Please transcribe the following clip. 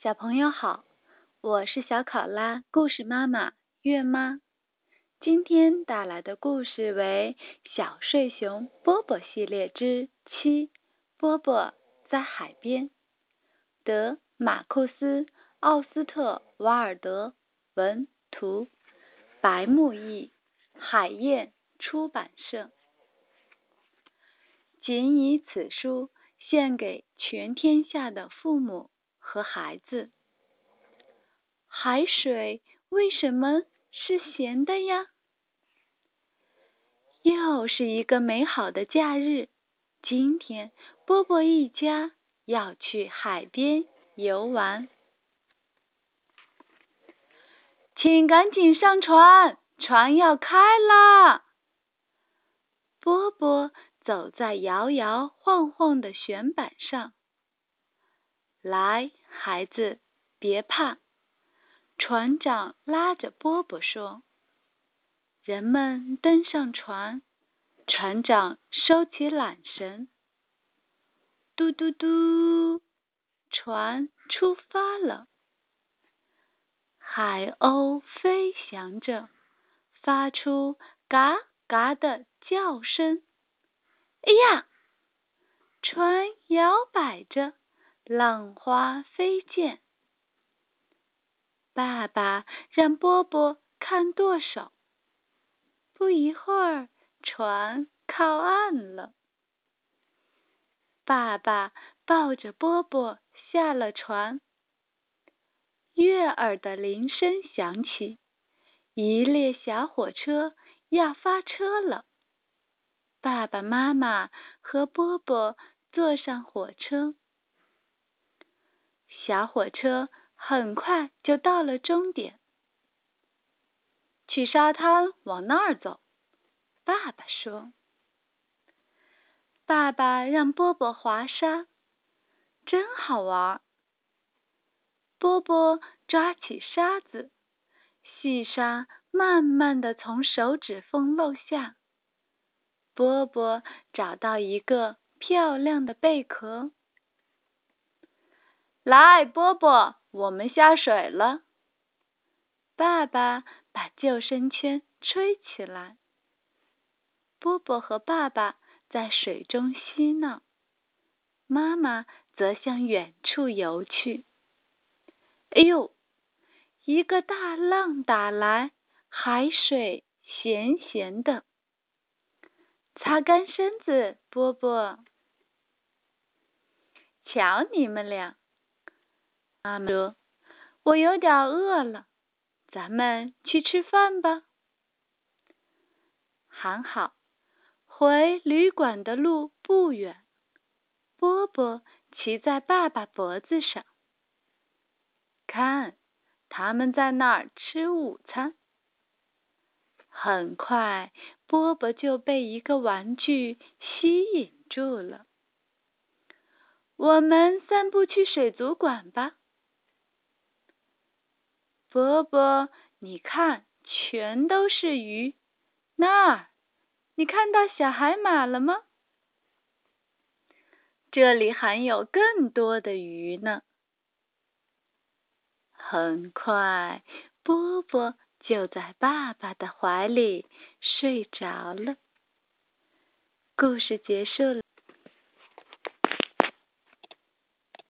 小朋友好，我是小考拉故事妈妈月妈。今天带来的故事为《小睡熊波波系列之七：波波在海边》，德马库斯·奥斯特瓦尔德文图，白木易，海燕出版社。仅以此书献给全天下的父母。和孩子，海水为什么是咸的呀？又是一个美好的假日，今天波波一家要去海边游玩，请赶紧上船，船要开了！波波走在摇摇晃晃的舷板上。来，孩子，别怕。船长拉着波波说：“人们登上船，船长收起缆绳，嘟嘟嘟，船出发了。海鸥飞翔着，发出嘎嘎的叫声。哎呀，船摇摆着。”浪花飞溅，爸爸让波波看舵手。不一会儿，船靠岸了。爸爸抱着波波下了船。悦耳的铃声响起，一列小火车要发车了。爸爸妈妈和波波坐上火车。小火车很快就到了终点，去沙滩往那儿走。爸爸说：“爸爸让波波滑沙，真好玩。”波波抓起沙子，细沙慢慢的从手指缝漏下。波波找到一个漂亮的贝壳。来，波波，我们下水了。爸爸把救生圈吹起来。波波和爸爸在水中嬉闹，妈妈则向远处游去。哎呦，一个大浪打来，海水咸咸的。擦干身子，波波。瞧你们俩。妈妈说：“我有点饿了，咱们去吃饭吧。”还好，回旅馆的路不远。波波骑在爸爸脖子上，看，他们在那儿吃午餐。很快，波波就被一个玩具吸引住了。我们散步去水族馆吧。波波，你看，全都是鱼。那儿，你看到小海马了吗？这里还有更多的鱼呢。很快，波波就在爸爸的怀里睡着了。故事结束了。